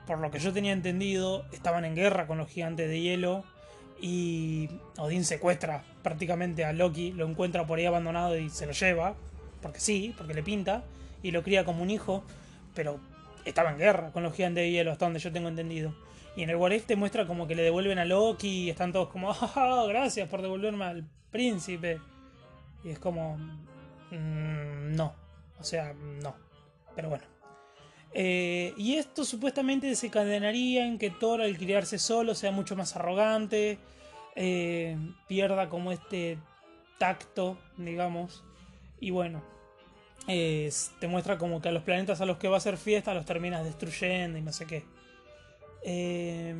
por lo que yo tenía entendido, estaban en guerra con los gigantes de hielo y Odín secuestra prácticamente a Loki, lo encuentra por ahí abandonado y se lo lleva, porque sí, porque le pinta, y lo cría como un hijo, pero estaba en guerra con los gigantes de hielo, hasta donde yo tengo entendido. Y en el What te muestra como que le devuelven a Loki y están todos como, ah, gracias por devolverme al príncipe. Y es como, Mm, no. O sea, no. Pero bueno. Eh, y esto supuestamente desencadenaría en que Thor al criarse solo sea mucho más arrogante, eh, pierda como este tacto, digamos. Y bueno, te muestra como que a los planetas a los que va a hacer fiesta los terminas destruyendo y no sé qué. Eh,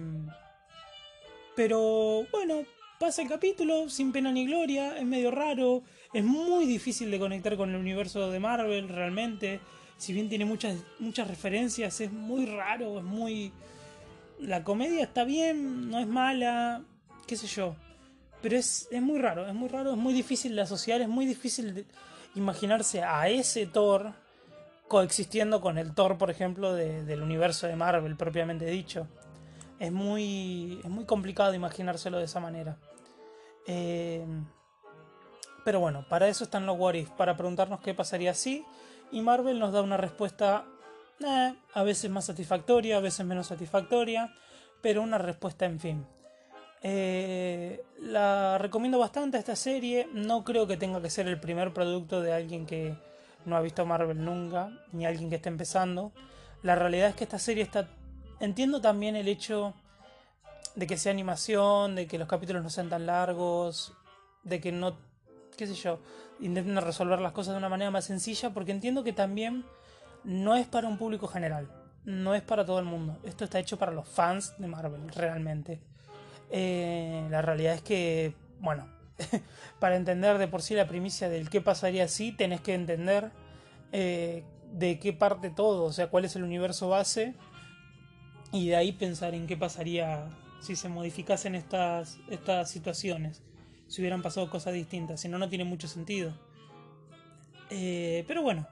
pero bueno, pasa el capítulo sin pena ni gloria, es medio raro, es muy difícil de conectar con el universo de Marvel realmente. Si bien tiene muchas, muchas referencias, es muy raro, es muy... La comedia está bien, no es mala, qué sé yo. Pero es, es muy raro, es muy raro, es muy difícil de asociar, es muy difícil de imaginarse a ese Thor coexistiendo con el Thor, por ejemplo, del universo de Marvel propiamente dicho. Es muy, es muy complicado imaginárselo de esa manera. Eh, pero bueno, para eso están los What para preguntarnos qué pasaría si. Y Marvel nos da una respuesta eh, a veces más satisfactoria, a veces menos satisfactoria, pero una respuesta en fin. Eh, la recomiendo bastante esta serie. No creo que tenga que ser el primer producto de alguien que no ha visto Marvel nunca, ni alguien que esté empezando. La realidad es que esta serie está. Entiendo también el hecho de que sea animación, de que los capítulos no sean tan largos, de que no, qué sé yo, intenten resolver las cosas de una manera más sencilla, porque entiendo que también no es para un público general, no es para todo el mundo. Esto está hecho para los fans de Marvel, realmente. Eh, la realidad es que, bueno, para entender de por sí la primicia del qué pasaría si, tenés que entender eh, de qué parte todo, o sea, cuál es el universo base, y de ahí pensar en qué pasaría si se modificasen estas, estas situaciones, si hubieran pasado cosas distintas, si no, no tiene mucho sentido. Eh, pero bueno,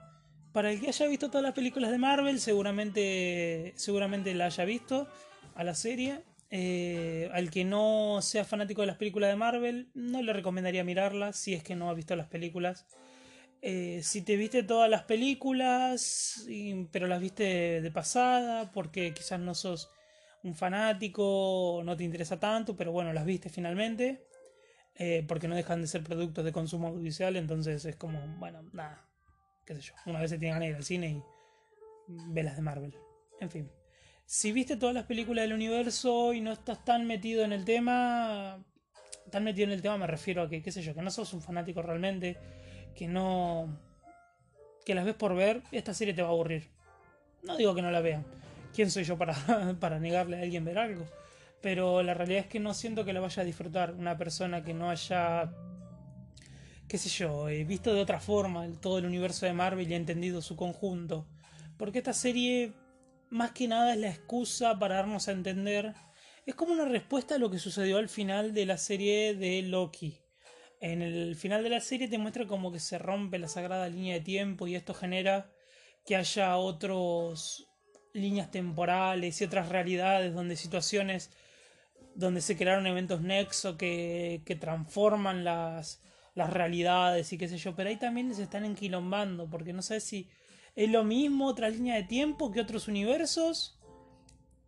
para el que haya visto todas las películas de Marvel, seguramente, seguramente la haya visto a la serie. Eh, al que no sea fanático de las películas de Marvel, no le recomendaría mirarlas si es que no ha visto las películas. Eh, si te viste todas las películas, pero las viste de pasada, porque quizás no sos un fanático, no te interesa tanto, pero bueno, las viste finalmente, eh, porque no dejan de ser productos de consumo audiovisual, entonces es como, bueno, nada, qué sé yo, una vez se tiene ganas ir al cine y ve las de Marvel. En fin, si viste todas las películas del universo y no estás tan metido en el tema, tan metido en el tema me refiero a que, qué sé yo, que no sos un fanático realmente, que no... que las ves por ver, esta serie te va a aburrir. No digo que no la vean ¿quién soy yo para, para negarle a alguien ver algo? Pero la realidad es que no siento que la vaya a disfrutar una persona que no haya, qué sé yo, eh, visto de otra forma todo el universo de Marvel y entendido su conjunto. Porque esta serie, más que nada, es la excusa para darnos a entender. Es como una respuesta a lo que sucedió al final de la serie de Loki. En el final de la serie te muestra como que se rompe la sagrada línea de tiempo y esto genera que haya otros líneas temporales y otras realidades donde situaciones donde se crearon eventos nexo que, que transforman las, las realidades y qué sé yo, pero ahí también se están enquilombando porque no sé si es lo mismo otra línea de tiempo que otros universos,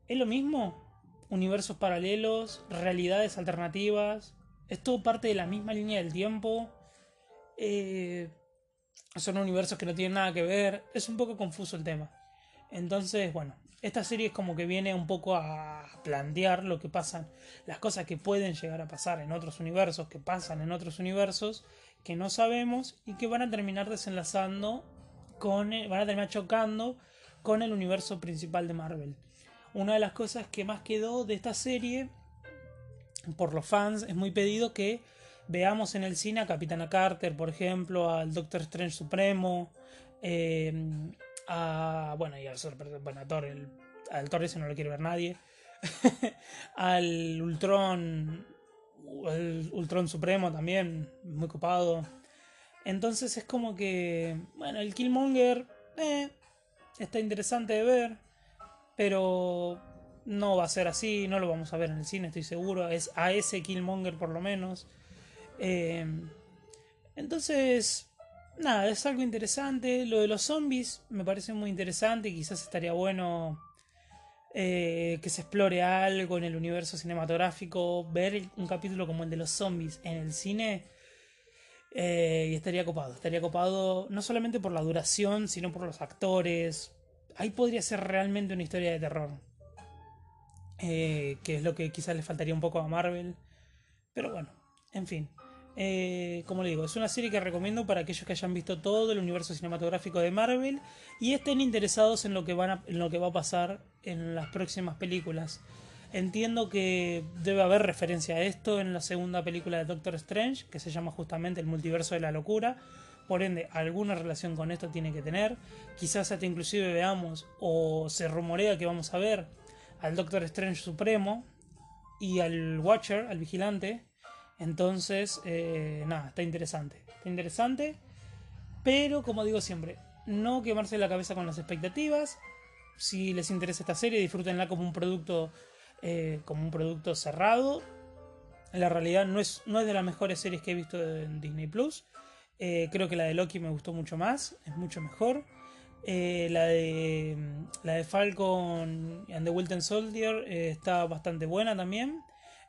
es lo mismo, universos paralelos, realidades alternativas, es todo parte de la misma línea del tiempo, eh, son universos que no tienen nada que ver, es un poco confuso el tema. Entonces, bueno, esta serie es como que viene un poco a plantear lo que pasan, las cosas que pueden llegar a pasar en otros universos, que pasan en otros universos, que no sabemos y que van a terminar desenlazando con, van a terminar chocando con el universo principal de Marvel. Una de las cosas que más quedó de esta serie, por los fans, es muy pedido que veamos en el cine a Capitana Carter, por ejemplo, al Doctor Strange Supremo, eh, a, bueno, y al bueno, a Thor, al Thor ese no lo quiere ver nadie, al Ultron, el Ultron Supremo también, muy copado, Entonces es como que, bueno, el Killmonger eh, está interesante de ver, pero no va a ser así, no lo vamos a ver en el cine, estoy seguro. Es a ese Killmonger por lo menos. Eh, entonces, nada, es algo interesante. Lo de los zombies me parece muy interesante. Quizás estaría bueno eh, que se explore algo en el universo cinematográfico. Ver un capítulo como el de los zombies en el cine. Eh, y estaría copado. Estaría copado no solamente por la duración, sino por los actores. Ahí podría ser realmente una historia de terror. Eh, que es lo que quizás le faltaría un poco a Marvel. Pero bueno, en fin. Eh, como le digo, es una serie que recomiendo para aquellos que hayan visto todo el universo cinematográfico de Marvel y estén interesados en lo que, van en lo que va a pasar en las próximas películas. Entiendo que debe haber referencia a esto en la segunda película de Doctor Strange, que se llama justamente El multiverso de la locura. Por ende, alguna relación con esto tiene que tener. Quizás hasta inclusive veamos o se rumorea que vamos a ver al Doctor Strange Supremo y al Watcher, al vigilante. Entonces, eh, nada, está interesante. Está interesante. Pero, como digo siempre, no quemarse la cabeza con las expectativas. Si les interesa esta serie, disfrútenla como un producto, eh, como un producto cerrado. La realidad no es, no es de las mejores series que he visto en Disney Plus. Eh, creo que la de Loki me gustó mucho más, es mucho mejor. Eh, la, de, la de Falcon and the Wilton Soldier está bastante buena también.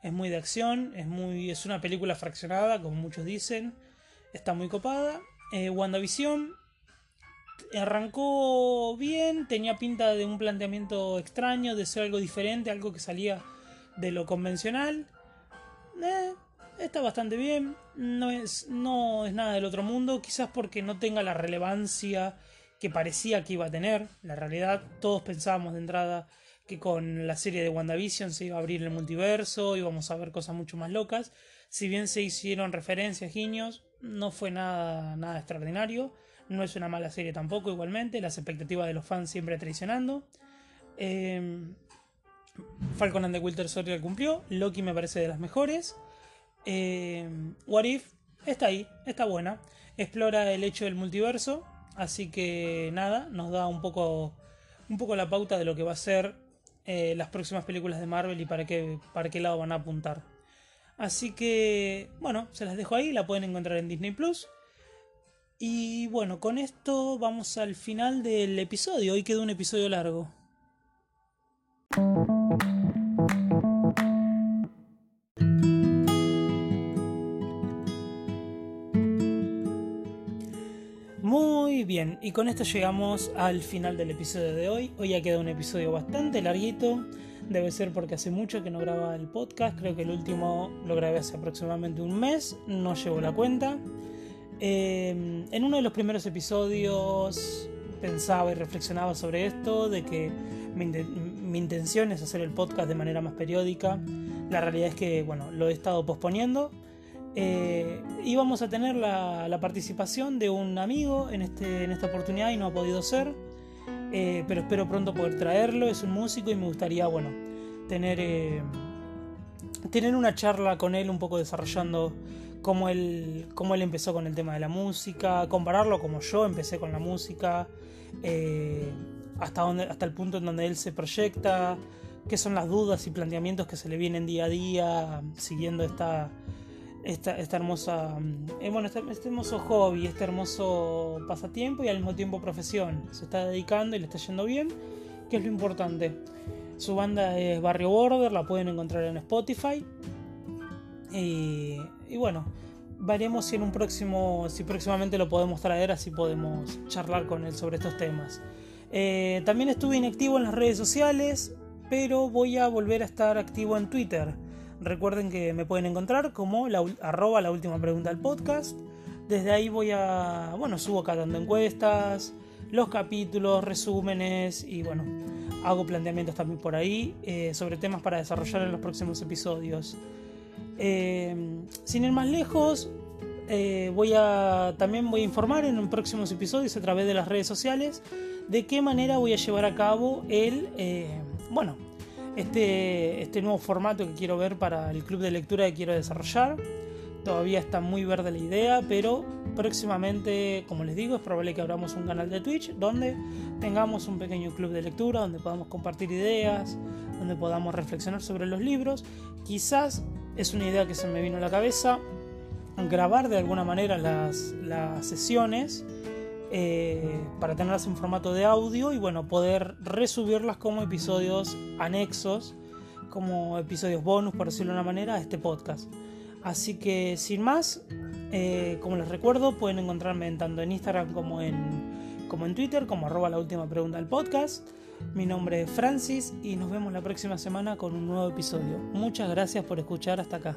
Es muy de acción, es, muy, es una película fraccionada, como muchos dicen. Está muy copada. WandaVision arrancó bien, tenía pinta de un planteamiento extraño, de ser algo diferente, algo que salía de lo convencional. está bastante bien, no es, no es nada del otro mundo, quizás porque no tenga la relevancia que parecía que iba a tener. La realidad, todos pensábamos de entrada que con la serie de WandaVision se iba a abrir el multiverso, íbamos a ver cosas mucho más locas. Si bien se hicieron referencias, guiños, no fue nada, nada extraordinario. No es una mala serie tampoco, igualmente. Las expectativas de los fans siempre traicionando. Eh, Falcon and the Winter Soldier cumplió. Loki me parece de las mejores. Eh, What If está ahí, está buena. Explora el hecho del multiverso Así que nada, nos da un poco, un poco la pauta de lo que va a ser eh, las próximas películas de Marvel y para qué, para qué lado van a apuntar. Así que, bueno, se las dejo ahí, la pueden encontrar en Disney Plus. Y bueno, con esto vamos al final del episodio. Hoy quedó un episodio largo. bien, y con esto llegamos al final del episodio de hoy. Hoy ha quedado un episodio bastante larguito. Debe ser porque hace mucho que no grababa el podcast. Creo que el último lo grabé hace aproximadamente un mes. No llevo la cuenta. Em, en uno de los primeros episodios pensaba y reflexionaba sobre esto, de que mi, intención es hacer el podcast de manera más periódica. La realidad es que, bueno, lo he estado posponiendo. Eh, íbamos a tener la, participación de un amigo en, este, en esta oportunidad y no ha podido ser, eh, pero espero pronto poder traerlo, es un músico y me gustaría, bueno, tener, eh, tener una charla con él un poco desarrollando cómo él, cómo él empezó con el tema de la música, compararlo como yo empecé con la música, hasta, donde, hasta el punto en donde él se proyecta, qué son las dudas y planteamientos que se le vienen día a día siguiendo esta esta, hermosa, mm, eh, bueno, este, este, hermoso hobby, este hermoso pasatiempo y al mismo tiempo profesión. Se está dedicando y le está yendo bien, que es lo importante. Su banda es Barrio Border, la pueden encontrar en Spotify. Y, bueno, veremos si en un próximo, si próximamente lo podemos traer, así podemos charlar con él sobre estos temas. Eh, también estuve inactivo en las redes sociales, pero voy a volver a estar activo en Twitter. Recuerden que me pueden encontrar como la, arroba la última pregunta del podcast. Desde ahí voy a, bueno, subo acá dando encuestas, los capítulos, resúmenes y bueno, hago planteamientos también por ahí eh, sobre temas para desarrollar en los próximos episodios. Eh, sin ir más lejos, eh, voy a también voy a informar en próximos episodios a través de las redes sociales de qué manera voy a llevar a cabo el, bueno, este, este nuevo formato que quiero ver para el club de lectura que quiero desarrollar. Todavía está muy verde la idea, pero próximamente, como les digo, es probable que abramos un canal de Twitch donde tengamos un pequeño club de lectura, donde podamos compartir ideas, donde podamos reflexionar sobre los libros. Quizás es una idea que se me vino a la cabeza, grabar de alguna manera las, sesiones eh, para tenerlas en formato de audio y bueno, poder resubirlas como episodios anexos, como episodios bonus, por decirlo de una manera, a este podcast. Así que sin más, eh, como les recuerdo, pueden encontrarme tanto en Instagram como en, como en Twitter, como arroba la última pregunta del podcast. Mi nombre es Francis y nos vemos la próxima semana con un nuevo episodio. Muchas gracias por escuchar hasta acá.